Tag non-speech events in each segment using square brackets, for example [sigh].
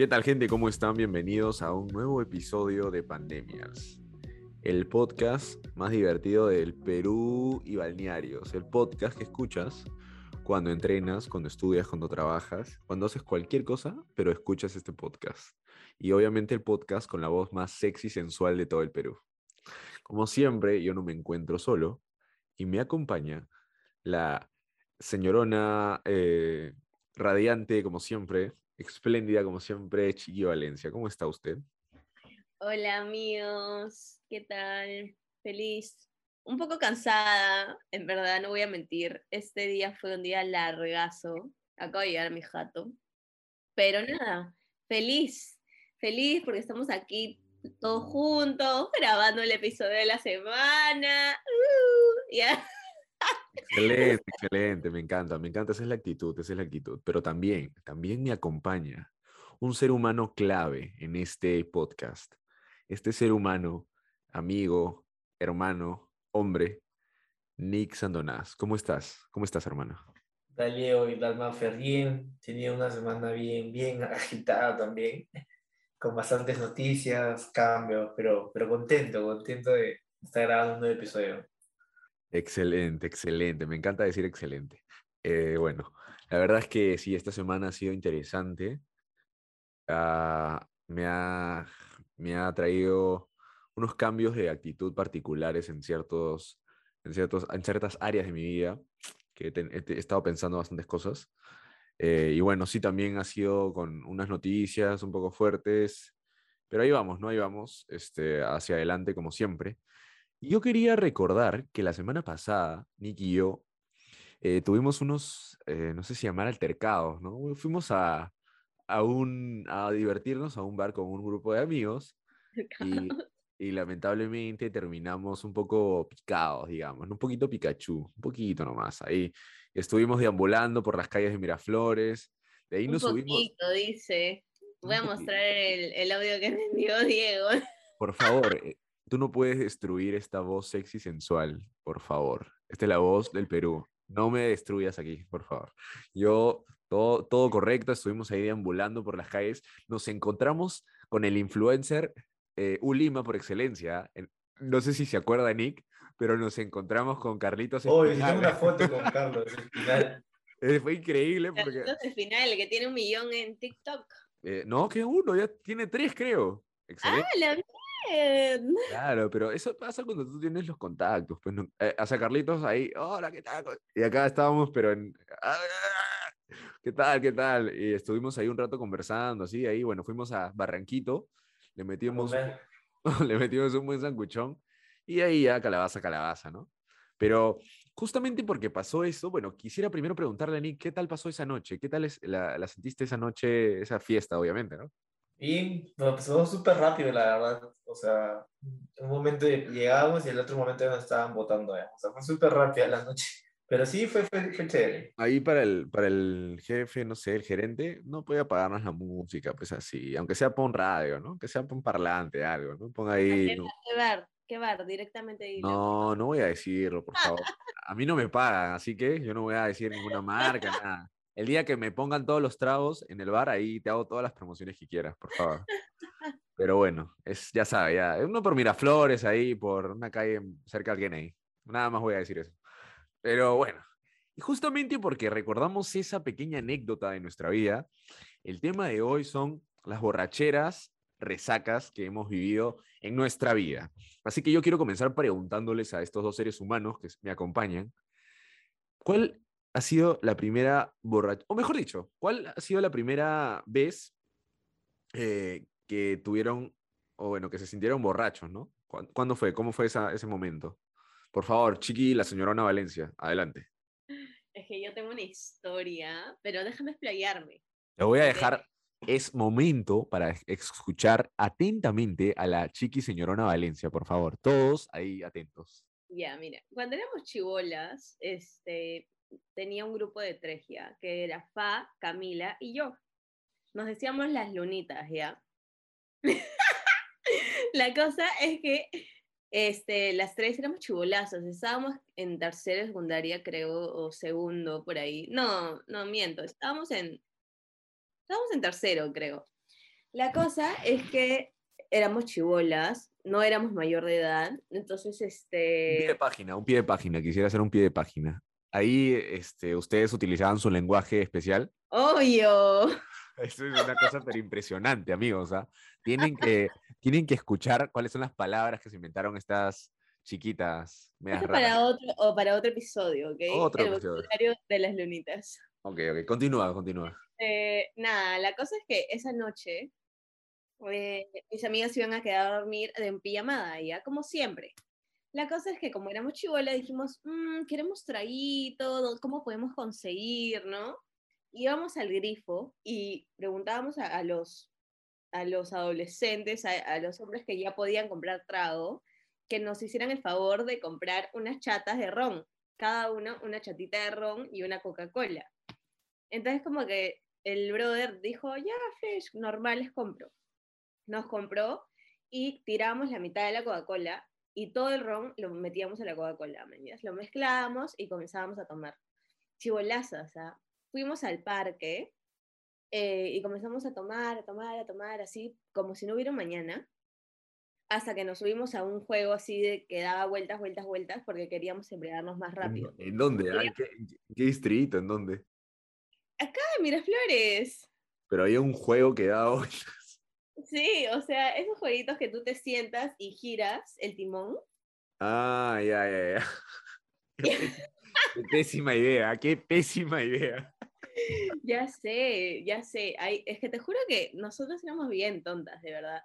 ¿Qué tal gente? ¿Cómo están? Bienvenidos a un nuevo episodio de Pandemias, el podcast más divertido del Perú y balnearios, el podcast que escuchas cuando entrenas, cuando estudias, cuando trabajas, cuando haces cualquier cosa, pero escuchas este podcast. Y obviamente el podcast con la voz más sexy y sensual de todo el Perú. Como siempre, yo no me encuentro solo y me acompaña la señorona eh, radiante, como siempre, espléndida, como siempre, Chiqui Valencia. ¿Cómo está usted? Hola amigos, ¿qué tal? Feliz. Un poco cansada, en verdad, no voy a mentir. Este día fue un día largazo. Acabo de llegar a mi jato. Pero nada, feliz. Feliz porque estamos aquí todos juntos, grabando el episodio de la semana. Uh, ya. Excelente, excelente, me encanta, me encanta, esa es la actitud, esa es la actitud, pero también, también me acompaña un ser humano clave en este podcast, este ser humano, amigo, hermano, hombre, Nick Sandonás. ¿Cómo estás? ¿Cómo estás, hermano? Leo y Dalma Ferrín, tenía una semana bien, bien [laughs] agitada también, con bastantes noticias, cambios, pero, pero contento, contento de estar grabando un nuevo episodio. Excelente, excelente. Me encanta decir excelente. Eh, bueno, la verdad es que sí, esta semana ha sido interesante. Ah, me, ha, me ha traído unos cambios de actitud particulares en, ciertos, en, ciertos, en ciertas áreas de mi vida, que he, estado pensando bastantes cosas. Eh, y bueno, sí, también ha sido con unas noticias un poco fuertes, pero ahí vamos, ¿no? Ahí vamos, este, hacia adelante como siempre. Yo quería recordar que la semana pasada, Nick y yo eh, tuvimos unos, eh, no sé si llamar altercados, ¿no? Fuimos a, a, un, a divertirnos a un bar con un grupo de amigos y, [laughs] y, lamentablemente terminamos un poco picados, digamos, un poquito Pikachu, un poquito nomás. Ahí estuvimos deambulando por las calles de Miraflores, de ahí un nos poquito, subimos. dice. Voy a mostrar el, el audio que me envió Diego. Por favor, eh, Tú no puedes destruir esta voz sexy sensual, por favor. Esta es la voz del Perú. No me destruyas aquí, por favor. Yo, todo, todo correcto, estuvimos ahí deambulando por las calles. Nos encontramos con el influencer eh, Ulima por excelencia. No sé si se acuerda Nick, pero nos encontramos con Carlitos. Hoy tengo una foto con [laughs] Carlos, eh, Fue increíble porque... Carlitos el final, el que tiene un millón en TikTok. Eh, no, que uno, ya tiene tres, creo. Excelente. Ah, la Claro, pero eso pasa cuando tú tienes los contactos. Pues no, eh, o sea, Carlitos ahí, hola, ¿qué tal? Y acá estábamos, pero en. Ah, ¿Qué tal? ¿Qué tal? Y estuvimos ahí un rato conversando, así, ahí, bueno, fuimos a Barranquito, le metimos, [laughs] le metimos un buen sanguchón y ahí ya calabaza, calabaza, ¿no? Pero justamente porque pasó eso, bueno, quisiera primero preguntarle a Nick, ¿qué tal pasó esa noche? ¿Qué tal es, la, la sentiste esa noche, esa fiesta, obviamente, ¿no? Y nos pasó súper rápido, la verdad. O sea, un momento llegamos y el otro momento ya nos estaban votando. O sea, fue súper rápida la noche. Pero sí, fue, fue, chévere. Ahí para el, para el jefe, no sé, el gerente, no podía pagarnos la música, pues así. Aunque sea por un radio, ¿no? Que sea por un parlante, algo, ¿no? Ponga ahí. ¿Qué, bar? ¿Qué bar? Directamente ahí. No, no voy a decirlo, por favor. [laughs] A mí no me pagan, así que yo no voy a decir ninguna marca, nada. El día que me pongan todos los tragos en el bar, ahí te hago todas las promociones que quieras, por favor. [laughs] Pero bueno, es, ya sabes, ya. Uno por Miraflores, ahí, por una calle cerca del ahí. Nada más voy a decir eso. Pero bueno, y justamente porque recordamos esa pequeña anécdota de nuestra vida, el tema de hoy son las borracheras, resacas que hemos vivido en nuestra vida. Así que yo quiero comenzar preguntándoles a estos dos seres humanos que me acompañan, ¿cuál ha sido la primera borracha, o mejor dicho, cuál ha sido la primera vez eh, que tuvieron, o bueno, que se sintieron borrachos, ¿no? ¿Cuándo fue? ¿Cómo fue ese momento? Por favor, Chiqui, la señora Ana Valencia, adelante. Es que yo tengo una historia, pero déjame explayarme. Te voy a dejar, es momento para escuchar atentamente a la Chiqui señorona Valencia, por favor. Todos ahí atentos. Ya, mira, cuando éramos chivolas, este, tenía un grupo de tres ya, que era Fa, Camila y yo. Nos decíamos las lunitas, ¿ya? [laughs] la cosa es que este, las tres éramos chivolazos, estábamos en tercera secundaria, creo, o segundo, por ahí. No, no miento, estábamos en, estábamos en tercero, creo. La cosa es que éramos chivolas, no éramos mayor de edad, entonces Un este... pie de página, un pie de página, quisiera hacer un pie de página. Ahí este, ustedes utilizaban su lenguaje especial. Obvio. [laughs] Eso es una cosa pero impresionante, amigos. ¿ah? Tienen, que, tienen que escuchar cuáles son las palabras que se inventaron estas chiquitas, Eso para otro, o para otro episodio, ¿ok? Otro El episodio. vocabulario de las lunitas. Ok, ok, continúa, continúa. Eh, nada, la cosa es que esa noche eh, mis amigas se iban a quedar a dormir en pijamada, ya como siempre. La cosa es que como éramos chivolas dijimos, "Mm, queremos traguito, ¿cómo podemos conseguir, no? Íbamos al grifo y preguntábamos a, los, a los adolescentes, a, a los hombres que ya podían comprar trago, que nos hicieran el favor de comprar unas chatas de ron, cada uno una chatita de ron y una Coca-Cola. Entonces como que el brother dijo, ya, Fresh, normal, les compro. Nos compró y tiramos la mitad de la Coca-Cola y todo el ron lo metíamos a la Coca-Cola. Lo mezclábamos y comenzábamos a tomar. Chivolazas, ¿ah? Fuimos al parque eh, y comenzamos a tomar, a tomar, a tomar, así como si no hubiera un mañana, hasta que nos subimos a un juego así de que daba vueltas, vueltas, vueltas, porque queríamos embriagarnos más ¿En, rápido. en dónde? ah? ¿En qué, en qué distrito? ¿En dónde? ¡Ay, Miraflores! Pero había un juego que daba vueltas. Sí, o sea, esos jueguitos que tú te sientas y giras el timón. Ah, ya, ya, ya. [laughs] Qué pés- qué pésima idea, qué pésima idea. Ya sé, ya sé. Ay, es que te juro que nosotros éramos bien tontas, de verdad.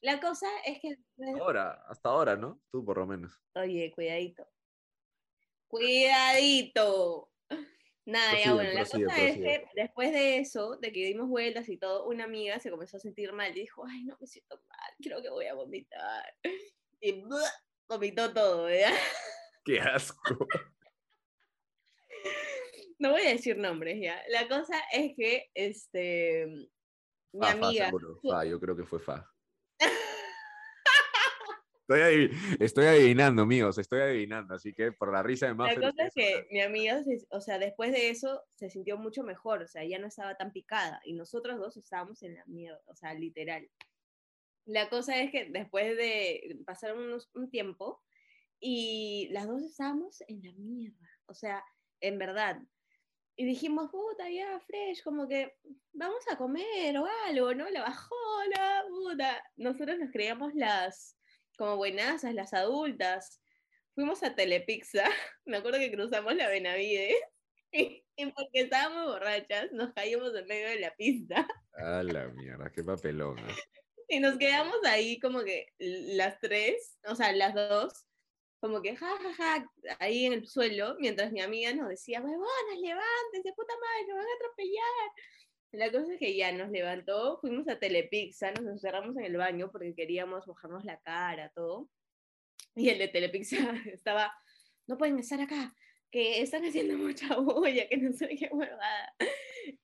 La cosa es que, Ahora, hasta ahora, ¿no? Tú por lo menos. oye, cuidadito. Cuidadito. Nada, ya Prosigue, bueno, la prosigue, cosa es que después de eso, de que dimos vueltas y todo, una amiga se comenzó a sentir mal y dijo, ay, no me siento mal, creo que voy a vomitar. [laughs] Y ¡buah! vomitó todo, ¿verdad? [laughs] Qué asco. No voy a decir nombres ya. La cosa es que, este, mi Fa, fa, amiga, seguro. Fa, yo creo que fue Fa. [laughs] Estoy, adiv- estoy adivinando, amigos, estoy adivinando, así que por la risa de la Maffer. cosa es que mi amiga, o sea, después de eso se sintió mucho mejor, o sea, ya no estaba tan picada y nosotros dos estábamos en la mierda, o sea, literal. La cosa es que después de pasar unos, un tiempo y las dos estábamos en la mierda, o sea, en verdad. Y dijimos, puta, ya, fresh, como que vamos a comer o algo, ¿no? La bajona, puta. Nosotros nos creíamos las, como buenazas, las adultas. Fuimos a Telepizza, [laughs] me acuerdo que cruzamos la Benavides, [laughs] y, y porque estábamos borrachas, nos caímos en medio de la pista. [laughs] A la mierda, qué papelón. ¿eh? Y nos quedamos ahí como que las tres, o sea, las dos, como que ja, ja, ja, ahí en el suelo, mientras mi amiga nos decía, huevonas, levántense, puta madre, nos van a atropellar. La cosa es que ya nos levantó, fuimos a Telepizza, nos encerramos en el baño porque queríamos mojarnos la cara, todo. Y el de Telepizza [laughs] estaba, no pueden estar acá, que están haciendo mucha [laughs] bulla, que no sé qué huevada.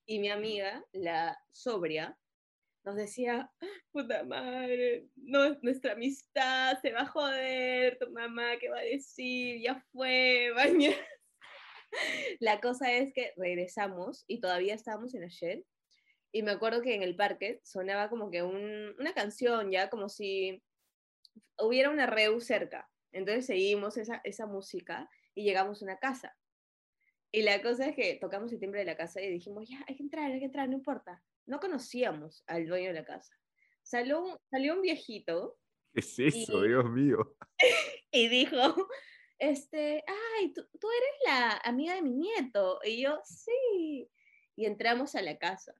Y mi amiga, la sobria, nos decía, puta madre, no, nuestra amistad se va a joder, tu mamá, ¿qué va a decir? Ya fue, [laughs] baña. La cosa es que regresamos y todavía estábamos en la. Y me acuerdo que en el parque sonaba como que un- una canción, ya como si hubiera una reu cerca. Entonces seguimos esa, esa música y llegamos a una casa. Y la cosa es que tocamos el timbre de la casa y dijimos, ya, hay que entrar, hay que entrar, no importa. No conocíamos al dueño de la casa. Salió, un- salió un viejito ¿Qué es eso, Y- Dios mío? [laughs] y dijo, este, ay, tú, tú eres la amiga de mi nieto. Y yo, sí. Y entramos a la casa.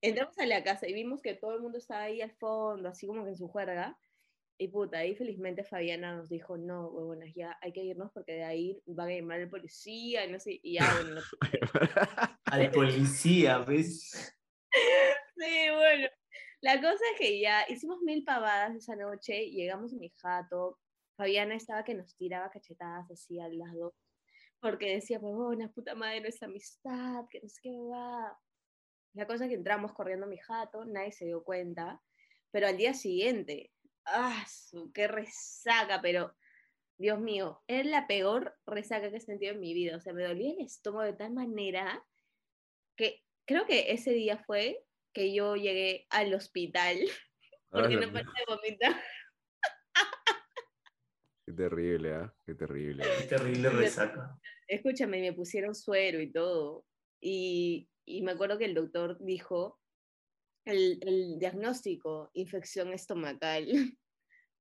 Entramos a la casa y vimos que todo el mundo estaba ahí al fondo, así como que en su juerga. Y puta, ahí felizmente Fabiana nos dijo, no, huevonas, ya hay que irnos porque de ahí van a llamar al policía y no sé, y ya, [laughs] bueno, no- [laughs] [laughs] Al policía, ¿ves? Sí, bueno. La cosa es que ya hicimos mil pavadas esa noche, llegamos a mi jato, Fabiana estaba que nos tiraba cachetadas así a las dos, porque decía, huevona, puta madre, nuestra amistad, que no sé qué va. La cosa es que entramos corriendo a mi jato, nadie se dio cuenta, pero al día siguiente, ¡ah, su, qué resaca! Pero, Dios mío, es la peor resaca que he sentido en mi vida, o sea, me dolía el estómago de tal manera que creo que ese día fue que yo llegué al hospital [laughs] porque Ala, no paré de vomitar. Qué terrible, ¿ah? Qué terrible. Qué terrible resaca. Escúchame, me pusieron suero y todo. Y, y me acuerdo que el doctor dijo el, el diagnóstico, infección estomacal. [laughs]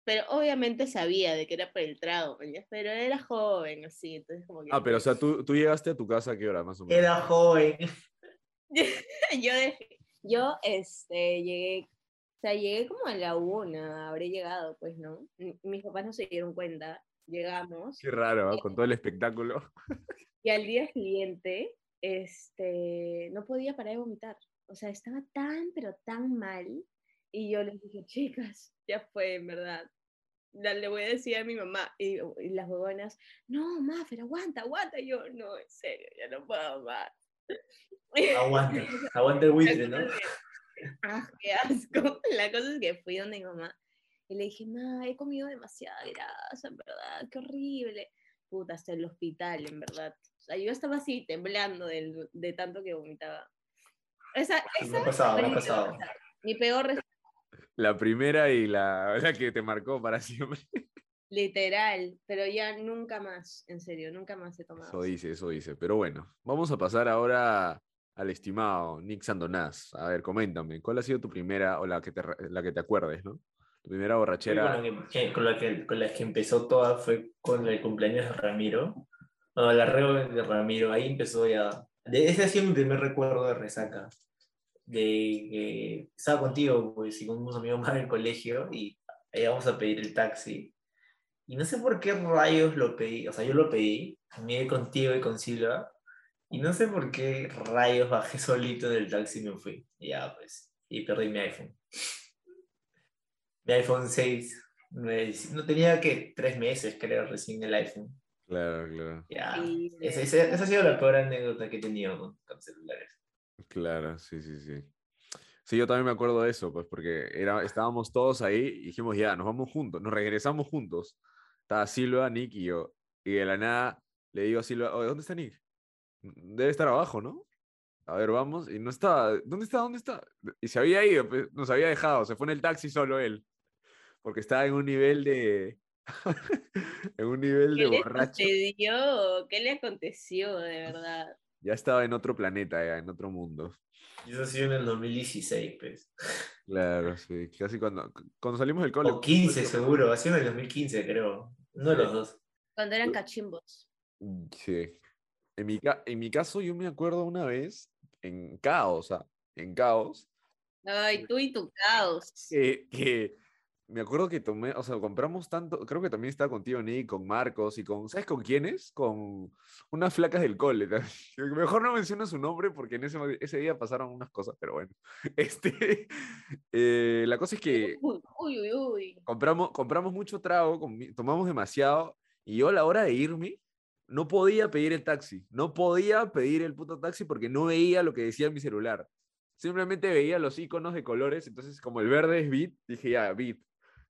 Pero obviamente sabía de que era por el trago, pero era joven, así, entonces como que... Ah, pero o sea, tú, tú llegaste a tu casa a qué hora, más o menos. Era joven. [laughs] yo, dejé- yo este, llegué, o sea, llegué como a la una, habré llegado, pues, ¿no? Mis papás no se dieron cuenta, llegamos, Qué raro, ¿ah? Con todo el espectáculo. [laughs] y al día siguiente, este, no podía parar de vomitar, o sea, estaba tan, pero tan mal, y yo les dije, [laughs] chicas, ya fue, en verdad. Le voy a decir a mi mamá, y, y las huevonas, no, Mafer, aguanta, aguanta, y yo, no, en serio, ya no puedo más. Aguanta. [laughs] Aguanta el buitre, ¿no? Ah, qué asco. [laughs] La cosa es que fui donde mi mamá y le dije, ma, he comido demasiada grasa, en verdad, qué horrible. Puta, hasta el hospital, en verdad. Sea, yo estaba así temblando del- de tanto que vomitaba. Esa, Me esa ha pasado, fue me ha mi peor. Mi peor La primera y la, [laughs] la que te marcó para siempre. literal, pero ya nunca más, en serio, nunca más he tomado. Eso dice, eso dice. Pero bueno, vamos a pasar ahora al estimado Nick Sandonás. A ver, coméntame, ¿cuál ha sido tu primera, o la que te, la que te acuerdes, ¿no? Tu primera borrachera. Con, la que- con, la que, con la que empezó toda fue con el cumpleaños de Ramiro. El arreo de Ramiro, ahí empezó ya. Ese ha sido mi primer recuerdo de resaca. De que estaba contigo, pues, y con unos amigos más del colegio, y ahí vamos a pedir el taxi. Y no sé por qué rayos lo pedí, o sea, yo lo pedí, me contigo y con Silva, y no sé por qué rayos bajé [laughs] solito del taxi y me fui. Ya, pues, y perdí mi iPhone. Mi iPhone 6. nueve- No tenía que tres meses, creo, recién el iPhone. Claro, claro, Ya. Sí, Esa, esa- esa ha sido la peor anécdota que he tenido con, con celulares. claro, sí, sí, sí. Sí, yo también me acuerdo de eso, pues, porque era, estábamos todos ahí y dijimos, ya, nos vamos juntos, nos regresamos juntos. Estaba Silva, Nick y yo. Y de la nada le digo a Silva, oye, ¿dónde está Nick? Debe estar abajo, ¿no? A ver, vamos. Y no está. ¿Dónde está? ¿Dónde está? Y se había ido, pues, nos había dejado. Se fue en el taxi solo él. Porque estaba en un nivel de. [laughs] en un nivel ¿Qué de le borracho. sucedió? ¿Qué le aconteció, de verdad? Ya estaba en otro planeta, ya, en otro mundo. Y eso ha sido en el 2016, pues. Claro, sí. Casi cuando, cuando salimos del cole. O 15, seguro. Ha sido en el 2015, creo. Uno de los dos. Cuando eran cachimbos. Mm, Sí. En mi, ca- en mi caso, yo me acuerdo una vez en Caos, en Caos, Ay, tú y tu caos. que, que me acuerdo que tomé, o sea, compramos tanto, creo que también estaba contigo, Nick, con Marcos y con, ¿sabes con quiénes? Con unas flacas del cole. [laughs] Mejor no menciono su nombre porque en ese, ese día pasaron unas cosas, pero bueno. [laughs] Este, eh, la cosa es que Uy, uy, uy, compramos, compramos mucho trago, tomamos demasiado, y yo a la hora de irme no podía pedir el taxi, no podía pedir el puto taxi porque no veía lo que decía en mi celular. Simplemente veía los iconos de colores, entonces como el verde es bit, dije ya, bit,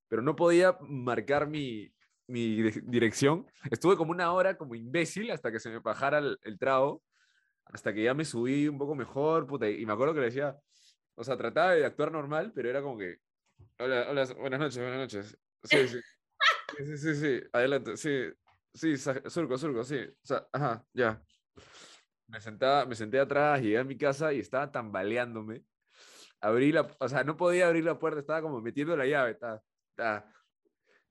pero no podía marcar mi, mi di- dirección. Estuve como una hora como imbécil hasta que se me bajara el, el trago, hasta que ya me subí un poco mejor, puta, y me acuerdo que le decía, o sea, trataba de actuar normal, pero era como que, hola, hola, buenas noches, buenas noches. Sí, sí. Sí, sí, sí, adelante, sí, sí, surco, surco, sí, o sea, ajá, ya. Me sentaba, me senté atrás, llegué a mi casa y estaba tambaleándome. Abrí la, o sea, no podía abrir la puerta, estaba como metiendo la llave, estaba,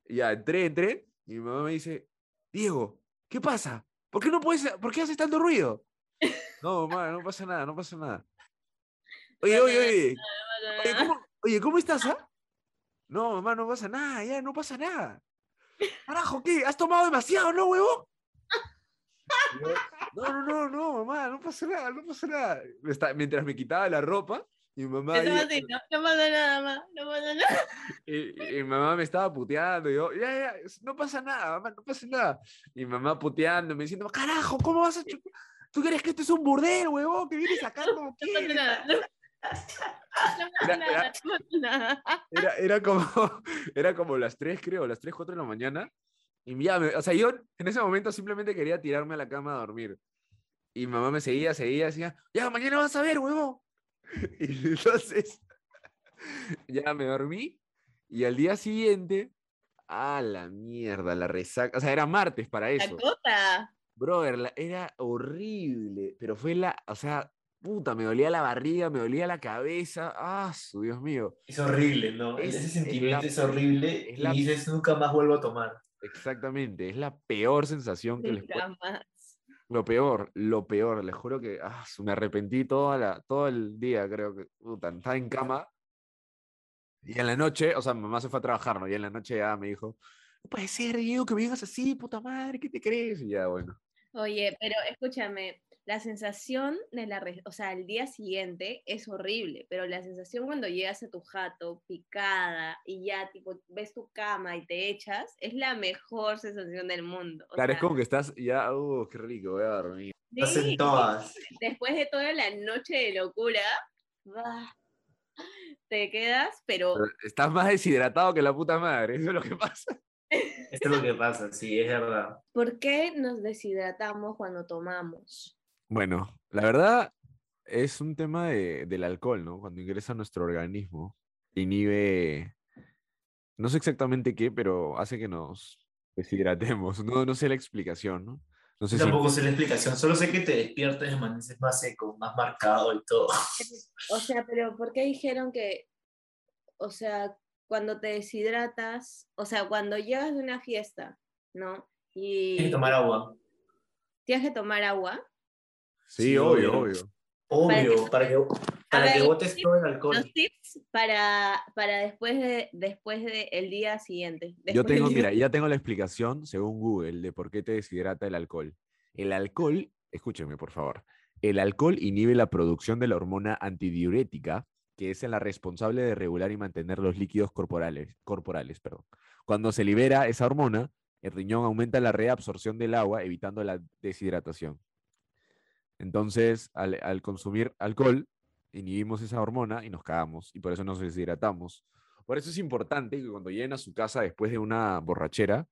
Y ya, entré, entré, y mi mamá me dice, Diego, ¿qué pasa? ¿Por qué no puedes, por qué haces tanto ruido? No, mamá, no pasa nada, no pasa nada. Oye, oye, oye, Oye, ¿cómo, oye, ¿cómo estás, ah? No, mamá, no pasa nada, ya, no pasa nada. Carajo, ¿qué? ¿Has tomado demasiado, no, yo, No, no, no, no, mamá, no pasa nada, no pasa nada. Mientras me quitaba la ropa, y mi mamá, así, no, no pasa nada más, no pasa nada. [laughs] y, y mi mamá me estaba puteando, y yo, ya, ya, no pasa nada, mamá, no pasa nada. Y mi mamá puteándome, diciendo, carajo, ¿cómo vas a chu- ¿Tú crees que esto es un burdel, huevón? Que vienes acá [laughs] como No pasa quieres? nada. No, no pasa Era- nada, era- no pasa nada. Era, era, como, [laughs] era como las 3, creo, las 3, 4 de la mañana. Y ya, me- o sea, yo en ese momento simplemente quería tirarme a la cama a dormir. Y mamá me seguía, seguía, decía, ya, mañana vas a ver, huevo. [laughs] Y entonces [laughs] ya me dormí y al día siguiente, a la mierda, la resaca. O sea, era martes para La eso. Brother, la- era horrible, pero fue la, o sea, puta, me dolía la barriga, me dolía la cabeza. Ah, su Dios mío. Es horrible, ¿no? Es- Ese es sentimiento la- es, horrible es y dices nunca más vuelvo a tomar. Exactamente, es la peor sensación que les puede- Nunca más. Lo peor, lo peor, les juro que ah, me arrepentí toda la, todo el día, creo que, puta, estaba en cama. Y en la noche, o sea, mamá se fue a trabajar, ¿no? Y en la noche ya me dijo, no puede ser, Diego, que me digas así, puta madre, ¿qué te crees? Y ya, bueno. Oye, pero escúchame, la sensación de la, o sea, el día siguiente es horrible, pero la sensación cuando llegas a tu jato picada y ya tipo ves tu cama y te echas, es la mejor sensación del mundo. o Claro, es como que estás ya, uh, qué rico, voy a dormir. Estás en sí, todas. después de toda la noche de locura, bah, te quedas, pero Pero estás más deshidratado que la puta madre, eso es lo que pasa. Esto es lo que pasa, sí, es verdad. ¿por qué nos deshidratamos cuando tomamos? Bueno, la verdad es un tema de- del alcohol, ¿no? Cuando ingresa a nuestro organismo, inhibe, no sé exactamente qué, pero hace que nos deshidratemos. No, no sé la explicación, ¿no? No sé si... Tampoco sé la explicación, solo sé que te despiertas y amaneces más seco, más marcado y todo. O sea, pero ¿por qué dijeron que, o sea, cuando te deshidratas, o sea, cuando llegas de una fiesta, ¿no? Y Tienes que tomar agua. tienes que tomar agua. Sí, Sí, obvio, obvio. obvio. Obvio, para que, para que sí, todo el alcohol. Los tips para, para después de después de el día siguiente. [laughs] Yo después tengo, mira, ya tengo la explicación según Google de por qué te deshidrata el alcohol. El alcohol, escúcheme por favor, el alcohol inhibe la producción de la hormona antidiurética, que es la responsable de regular y mantener los líquidos corporales, corporales. Perdón. Cuando se libera esa hormona, el riñón aumenta la reabsorción del agua, evitando la deshidratación. Entonces, al, al consumir alcohol, inhibimos esa hormona y nos cagamos, y por eso nos deshidratamos. Por eso es importante que cuando lleguen a su casa después de una borrachera,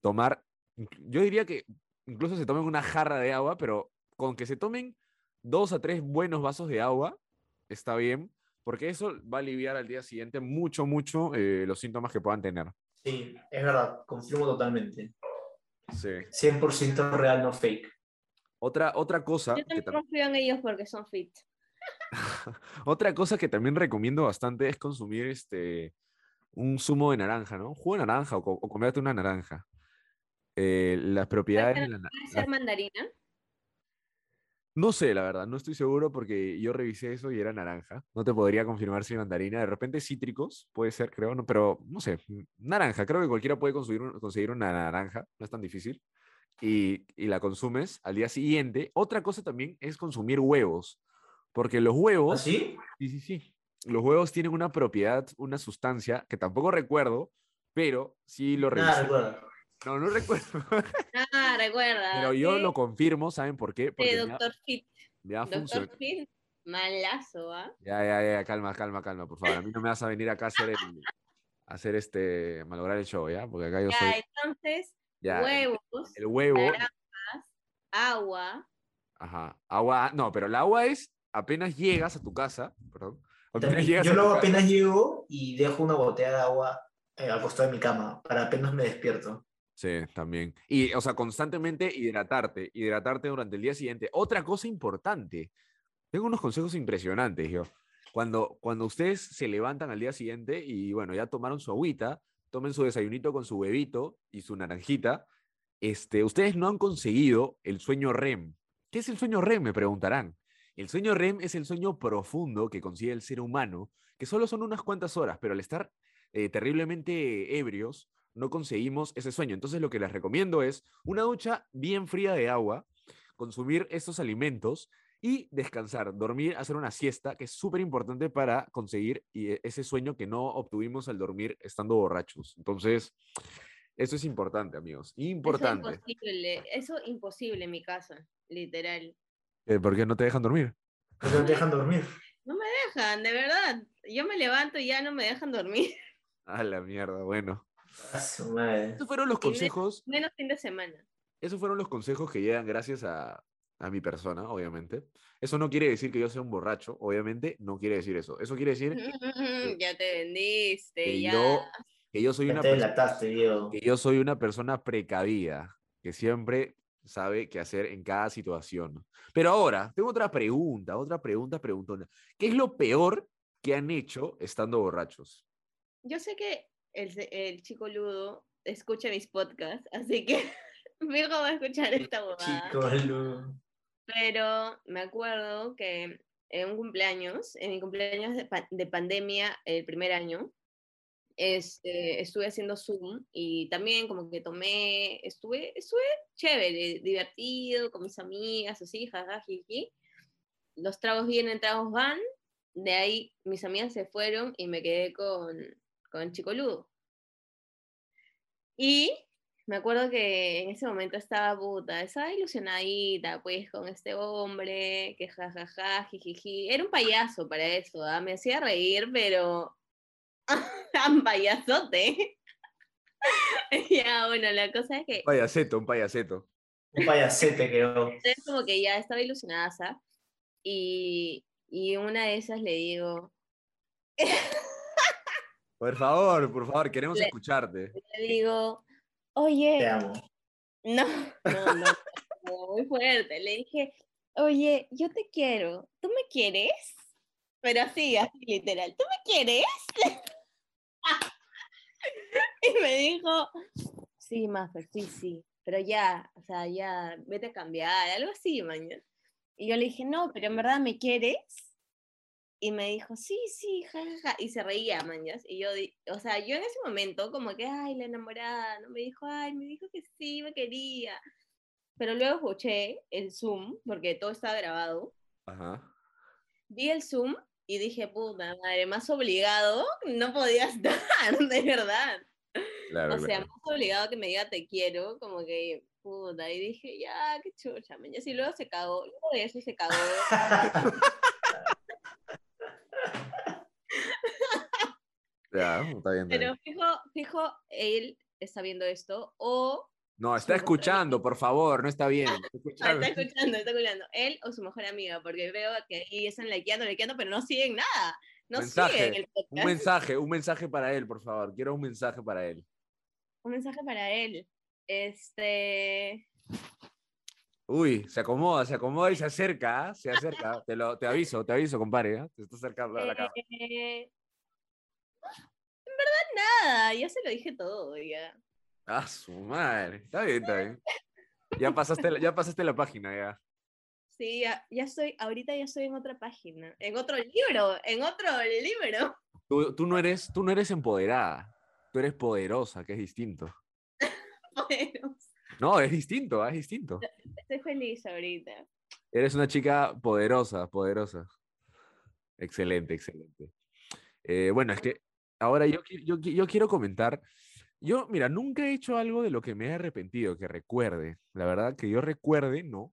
tomar, yo diría que incluso se tomen una jarra de agua, pero con que se tomen dos a tres buenos vasos de agua, está bien, porque eso va a aliviar al día siguiente mucho, mucho eh, los síntomas que puedan tener. Sí, es verdad, confirmo totalmente. Sí. 100% real, no fake. Otra, otra cosa Yo también tam- confío en ellos porque son fit. [laughs] Otra cosa que también recomiendo bastante es consumir este, un zumo de naranja, ¿no? Jugo de naranja o, o comerte una naranja. Eh, las propiedades de la, na- ¿Puede ser mandarina? No sé, la verdad, no estoy seguro porque yo revisé eso y era naranja. No te podría confirmar si mandarina. De repente cítricos, puede ser, creo, no, pero no sé. Naranja, creo que cualquiera puede conseguir, conseguir una naranja, no es tan difícil. Y, y la consumes al día siguiente. Otra cosa también es consumir huevos, porque los huevos... ¿Así? Sí, sí, sí. Los huevos tienen una propiedad, una sustancia que tampoco recuerdo, pero sí lo revisé. recuerda. No, no recuerdo. [laughs] Ah, recuerda. pero yo sí, lo confirmo, ¿saben por qué? sí, Porque ha, Doctor Fit. ha Doctor. Fit, malazo, ¿ah? Ya, ya, ya, calma, calma, calma, por favor. A mí no me vas a venir acá a hacer, el, a hacer este, malograr el show, ¿ya? Porque acá yo Ya, soy, entonces, ya, huevos, el huevo, naranjas, agua. ajá, agua, no, pero el agua es apenas llegas a tu casa, perdón, apenas También- Yo luego casa- apenas llego y dejo una botella de agua eh, al costado de mi cama para apenas me despierto. Sí, también. Y, o sea, constantemente hidratarte, hidratarte durante el día siguiente. Otra cosa importante, tengo unos consejos impresionantes, yo. Cuando, cuando ustedes se levantan al día siguiente y, bueno, ya tomaron su agüita, tomen su desayunito con su huevito y su naranjita, este, ustedes no han conseguido el sueño REM. ¿Qué es el sueño REM? Me preguntarán. El sueño REM es el sueño profundo que consigue el ser humano, que solo son unas cuantas horas, pero al estar eh, terriblemente ebrios, no conseguimos ese sueño. Entonces lo que les recomiendo es una ducha bien fría de agua, consumir estos alimentos y descansar, dormir, hacer una siesta, que es súper importante para conseguir eh, ese sueño que no obtuvimos al dormir estando borrachos. Entonces, eso es importante, amigos. Importante. Eso imposible, eso imposible en mi casa, literal. Eh, ¿Por qué no te dejan dormir? ¿Por qué no te dejan dormir? [laughs] No me dejan, de verdad. Yo me levanto y ya no me dejan dormir. [laughs] A la mierda, bueno. A su madre. Esos fueron los consejos Menos fin de semana. Esos fueron los consejos que llegan gracias a, a mi persona, obviamente. Eso no quiere decir que yo sea un borracho, obviamente, no quiere decir eso. Eso quiere decir [laughs] ya te vendiste, que ya. yo, que yo soy Ya una te persona que yo soy una persona precavida, que siempre sabe qué hacer en cada situación. Pero ahora, tengo otra pregunta, otra pregunta preguntona. ¿Qué es lo peor que han hecho estando borrachos? Yo sé que el, chico Ludo escucha mis podcasts, así que [laughs] fijo va a escuchar esta bobada. Chico, Lu. Pero me acuerdo que en un cumpleaños, en mi cumpleaños de, pa- de pandemia, el primer año, este, estuve haciendo Zoom y también como que tomé, estuve, estuve chévere, divertido, con mis amigas, así, jaja, jiji. Los tragos vienen, tragos van. De ahí mis amigas se fueron y me quedé con, con chico Ludo. Y me acuerdo que en ese momento estaba puta, estaba ilusionadita, pues, con este hombre, que jajaja, jijiji. Era un payaso para eso, ¿ah? me hacía reír, pero tan [laughs] payasote. [laughs] ya, bueno, la cosa es que Un payaseto, un payaseto. Un payasete quedó. entonces como que ya estaba ilusionada, ¿sabes? Y, y una de esas le digo, [laughs] Por favor, por favor, queremos Le- escucharte. le digo, oye, Te amo. No, no, no, no, muy fuerte. Le dije, oye, yo te quiero, ¿tú me quieres? Pero así, así literal, ¿tú me quieres? [laughs] y me dijo, sí, Maffer, sí, sí, pero ya, o sea, ya, vete a cambiar, algo así, mañana. Y yo le dije, no, pero en verdad me quieres. Y me dijo, sí, sí, jajaja. Y se reía, mañas. Y yo, o sea, yo en ese momento, como que, ay, la enamorada, ¿no? Me dijo, ay, me dijo que sí, me quería. Pero luego escuché el Zoom, porque todo estaba grabado. Ajá. Vi el Zoom y dije, puta madre, más obligado no podía [laughs] estar, de verdad. Claro, O sea, claro. más obligado que me diga te quiero, como que, puta. Y dije, ya, qué chucha, mañas. Y luego se cagó, luego de eso se cagó. [laughs] Ya, está bien. está Pero bien. fijo, fijo, él está viendo esto, o No, está escuchando, por favor, no está bien. [laughs] Está Ah, escuchando. está escuchando, está escuchando. Él o su mejor amiga, porque veo que ahí están likeando, likeando, pero no siguen nada. No Mensaje, siguen el Un podcast. mensaje, un mensaje para él, por favor. Quiero un mensaje para él. Un mensaje para él. Este. Uy, se acomoda, se acomoda y se acerca, ¿ah? se acerca. Te, lo, te aviso, te aviso, compadre. ¿ah? Te está acercando a la eh, en verdad, nada. Ya se lo dije todo, ya. Ah, su madre. Está bien, está bien. Ya pasaste, la- ya pasaste la página, ya. Sí, ya, ya estoy, ahorita ya estoy en otra página, en otro libro, en otro libro. Tú, tú no eres, tú no eres empoderada. Tú eres poderosa, que es distinto. [laughs] Bueno, No, es distinto, ah, es distinto. estoy feliz ahorita. Eres una chica poderosa, poderosa. Excelente, excelente. Eh, bueno, es que ahora yo, yo, yo quiero comentar. Yo, mira, nunca he hecho algo de lo que me he arrepentido, que recuerde. La verdad, que yo recuerde, no.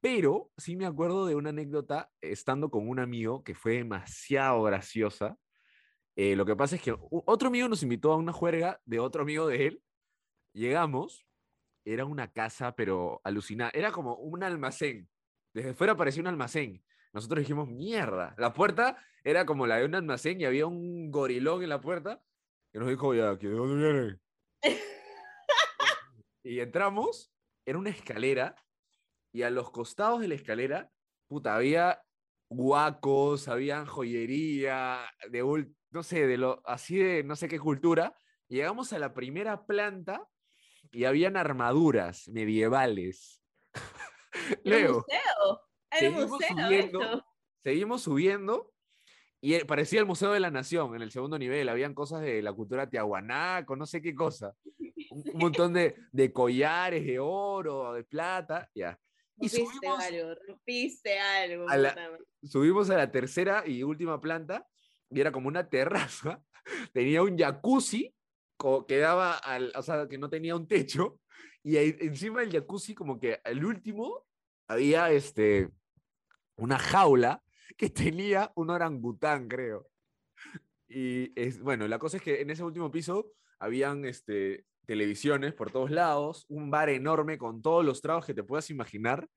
Pero sí me acuerdo de una anécdota estando con un amigo que fue demasiado graciosa. Eh, lo que pasa es que otro amigo nos invitó a una juerga de otro amigo de él. Llegamos, era una casa, pero alucinada. Era como un almacén. Desde fuera parecía un almacén. Nosotros dijimos, mierda. La puerta era como la de un almacén y había un gorilón en la puerta que nos dijo, ya, ¿que ¿de dónde vienen? [laughs] y entramos, era una escalera y a los costados de la escalera, puta, había guacos, había joyería, de no sé, de lo, así de no sé qué cultura. Llegamos a la primera planta y habían armaduras medievales. Leo, museo. Seguimos museo subiendo, eso. seguimos subiendo y parecía el Museo de la Nación en el segundo nivel. Habían cosas de la cultura tiahuanaco, no sé qué cosa. Un, un montón de, de collares de oro, de plata, ya. Y subimos, algo, rompiste algo. a la- subimos a la tercera y última planta y era como una terraza. [laughs] Tenía un jacuzzi que daba al, o sea, que no tenía un techo y ahí encima del jacuzzi como que al último había este una jaula que [laughs] tenía un orangután, creo. Y es, bueno, la cosa es que en ese último piso habían este, televisiones por todos lados, un bar enorme con todos los tragos que te puedas imaginar.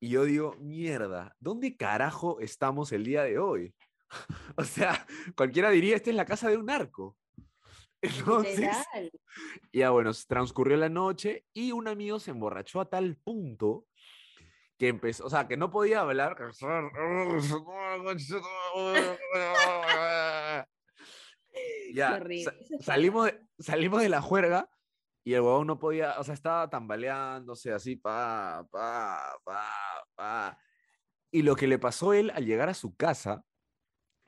Y yo digo, mierda, ¿dónde carajo estamos el día de hoy? [laughs] o sea, cualquiera diría, esta es la casa de un narco. [laughs] Entonces, Literal. ya bueno, transcurrió la noche y un amigo se emborrachó a tal punto que empezó, o sea, que no podía hablar. [laughs] ya, sa- salimos, de, salimos de la juerga y el huevón no podía, o sea, estaba tambaleándose así, pa, pa, pa, pa. Y lo que le pasó a él al llegar a su casa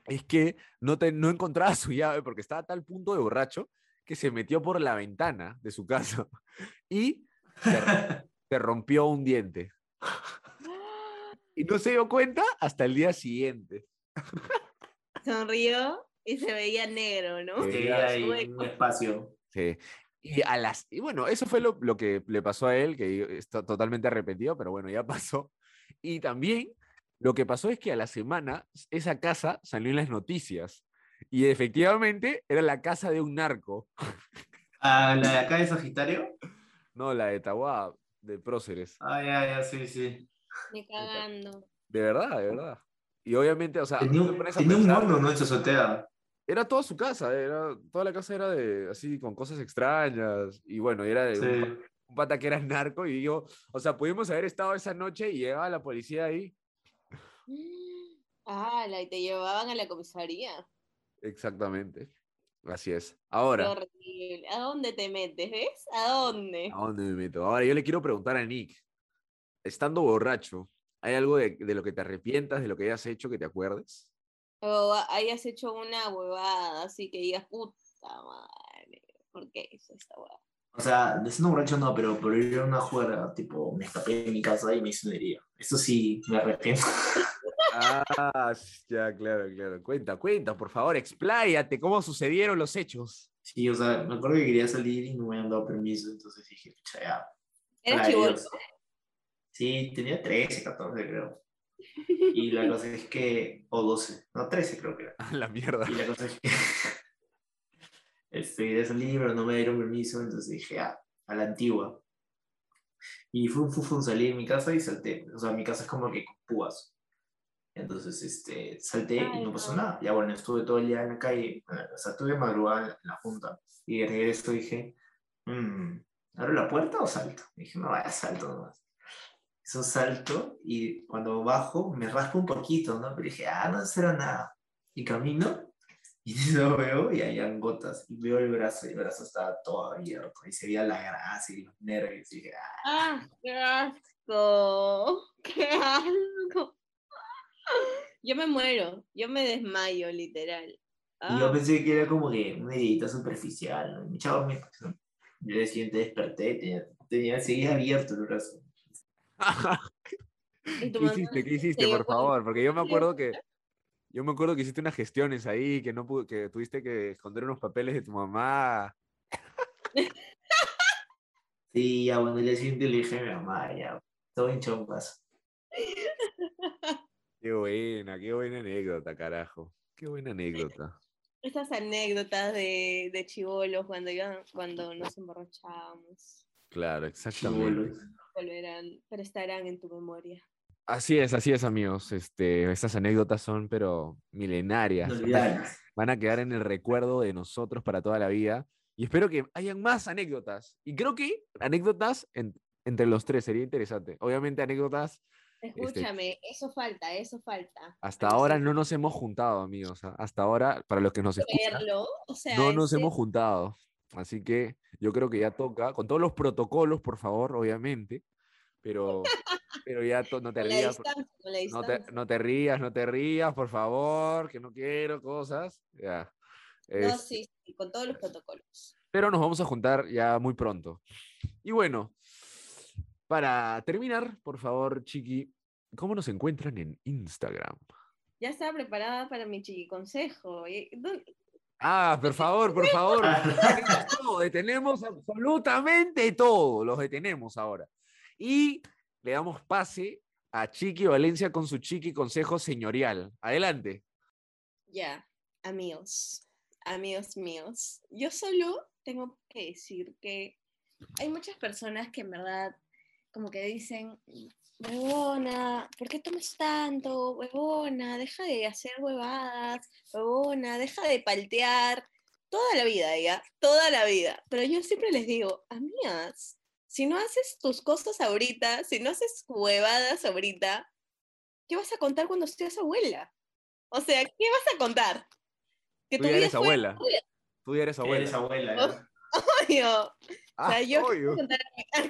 es que no, te- no encontraba su llave porque estaba a tal punto de borracho que se metió por la ventana de su casa [laughs] y se rompió un diente. Y no se dio cuenta hasta el día siguiente. Sonrió y se veía negro, ¿no? Sí. Hueco. un espacio. Sí. Y, a las, y bueno, eso fue lo, lo que le pasó a él, que está totalmente arrepentido, pero bueno, ya [laughs] pasó. Y también lo que pasó es que a la semana esa casa salió en las noticias. Y efectivamente era la casa de un narco. [laughs] Ah, la de acá de Sagitario. No, la de Tahuá, de Próceres. Ah, ya, ya, sí, sí. Me cagando. De verdad, de verdad. Y obviamente, o sea, Tenía, un- pones a tenía un mono, ¿no? En su azotea. Era toda su casa, era, toda la casa era de así, con cosas extrañas. Y bueno, era de un, Sí. un pata que era narco. Y digo, o sea, pudimos haber estado esa noche y llegaba la policía ahí. [gasps] Ah, la y te llevaban a la comisaría. Exactamente. Así es. Qué Ahora, horrible. ¿A dónde te metes? ¿Ves? ¿A dónde? ¿a dónde me meto? Ahora, yo le quiero preguntar a Nick, estando borracho, ¿hay algo de, de lo que te arrepientas, de lo que hayas hecho, que te acuerdes? O hayas hecho una huevada, así que digas, puta madre, ¿por qué hice esta huevada? O sea, de siendo borracho no, pero por ir a una juega, tipo, me escapé de mi casa y me hice una herida. Eso sí, me arrepiento. [laughs] Ah, ya, claro, claro. Cuenta, cuenta, por favor, expláyate, ¿cómo sucedieron los hechos? Sí, o sea, me acuerdo que quería salir y no me habían dado permiso, entonces dije, pucha, ya. ¿Eras para chivolo? Sí, tenía 13, 14 creo. [laughs] Y la cosa es que, o 12, no, 13 creo que era. A la mierda. Y la cosa es que este, quería salir, pero no me dieron permiso, entonces dije, ah, a la antigua. Y fue un fufun, salí de mi casa y salté. O sea, mi casa es como que con púas. Entonces, este, salté y Ay, no pasó no. nada. Ya bueno, estuve todo el día en la calle, o sea, tuve madrugada en la junta. Y de regreso dije, "Mm, ¿abro la puerta o salto? Y dije, no, vaya, salto nomás. Eso salto y cuando bajo me raspo un poquito, ¿no? Pero dije, ah, no será nada. Y camino y [laughs] lo veo y hayan gotas. Y veo el brazo y el brazo estaba todo abierto. Y se veía la grasa y los nervios. Y dije, ah, ¡Ah, qué asco! [laughs] ¡Qué asco! [laughs] Yo me muero, yo me desmayo, literal. Y yo Ah, pensé que era como que una herida superficial, ¿no? Me... Yo día siguiente desperté, tenía, tenía, seguía abierto el brazo. [laughs] ¿y tu ¿Qué hiciste? ¿Qué hiciste, por favor? Porque yo me ¿Qué le acuerdo que yo me acuerdo que hiciste unas gestiones ahí, que no pudo- que tuviste que esconder unos papeles de tu mamá. Sí, ya bueno, día siguiente le dije a mi mamá, ya, todo en chompas. [laughs] Qué buena, qué buena anécdota, carajo. Qué buena anécdota. Estas anécdotas de, de chivolos cuando, cuando nos emborrachábamos Claro, exactamente. Chibolos. Volverán, pero estarán en tu memoria. Así es, así es, amigos. Este, estas anécdotas son, pero milenarias. Van a- Inolvidables. Van a quedar en el recuerdo de nosotros para toda la vida. Y espero que hayan más anécdotas. Y creo que anécdotas en- entre los tres sería interesante. Obviamente, anécdotas Escúchame, eso falta, eso falta. hasta Pero ahora sí, no nos hemos juntado, amigos. Hasta ahora, para los que nos escuchan, o sea, no nos ese- hemos juntado. Así que yo creo que ya toca, con todos los protocolos, por favor, obviamente. Pero, pero ya no te rías. No te, distancia. no te rías, no te rías, por favor, que no quiero cosas. Ya. No, Es- sí, sí, con todos los protocolos. pero nos vamos a juntar ya muy pronto. Y bueno, para terminar, por favor, Chiqui, ¿cómo nos encuentran en Instagram? Ya estaba preparada para mi chiqui consejo. Y- ¿dónde- Ah, por favor, por favor. [laughs] Detenemos todo, detenemos absolutamente todo. Los detenemos ahora. Y le damos pase a Chiqui Valencia con su Chiqui Consejo Señorial. Adelante. Ya, amigos, amigos míos. Yo solo tengo que decir que hay muchas personas que en verdad como que dicen, huevona, ¿por qué tomas tanto? Huevona, deja de hacer huevadas, huevona, deja de paltear. Toda la vida, ya, toda la vida. Pero yo siempre les digo, amigas, si no haces tus cosas ahorita, si no haces huevadas ahorita, ¿qué vas a contar cuando seas abuela? O sea, ¿qué vas a contar? Que Tú ya eres abuela. Tú ya eres abuela. Eres abuela. ¿eh? Obvio. o sea, ah, yo obvio. contar a,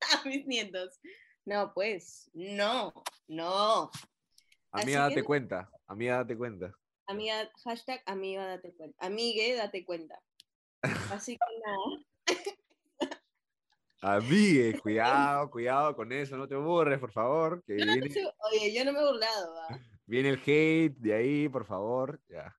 [laughs] mis nietos. No, pues, no, no. Amiga, date cuenta. Amiga, date cuenta. Amiga, hashtag amiga, date cuenta. Amigue, date cuenta. Así que nada. [laughs] Amigue, cuidado, cuidado con eso, no te burres, por favor. Que oye, yo no me he burlado. Viene el hate de ahí, por favor. Ya.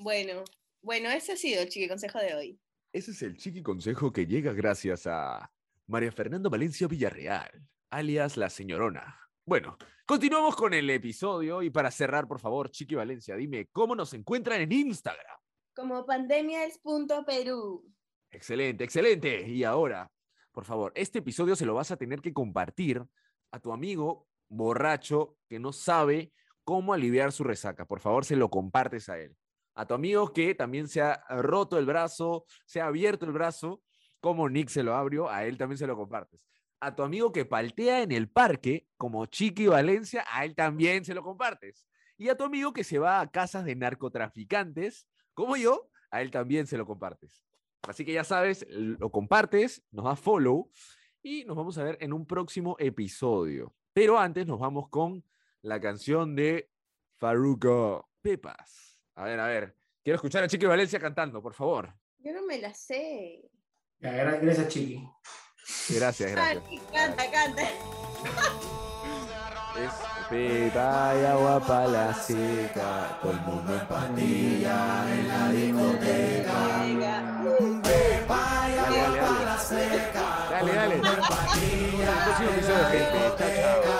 Bueno, bueno, ese ha sido el chiqui consejo de hoy. Ese es el chiqui consejo que llega gracias a María Fernando Valencia Villarreal alias la señorona. Bueno, continuamos con el episodio y para cerrar, por favor, Chiqui Valencia, dime, ¿cómo nos encuentran en Instagram? Como pandemias.perú. Excelente, excelente. Y ahora, por favor, este episodio se lo vas a tener que compartir a tu amigo borracho que no sabe cómo aliviar su resaca. Por favor, se lo compartes a él. A tu amigo que también se ha roto el brazo, se ha abierto el brazo, como Nick se lo abrió, a él también se lo compartes a tu amigo que paltea en el parque, como Chiqui Valencia, a él también se lo compartes. Y a tu amigo que se va a casas de narcotraficantes, como yo, a él también se lo compartes. Así que ya sabes, lo compartes, nos das follow y nos vamos a ver en un próximo episodio. Pero antes nos vamos con la canción de Faruco Pepas. A ver, a ver. Quiero escuchar a Chiqui Valencia cantando, por favor. Yo no me la sé. Gracias, Chiqui. Gracias, gracias. Canta, canta. Es pipa y agua para la seca, todo el mundo en pandilla en la discoteca. Pepa y agua para la seca. Dale, dale. El próximo episodio, gente. Chao, chao. saca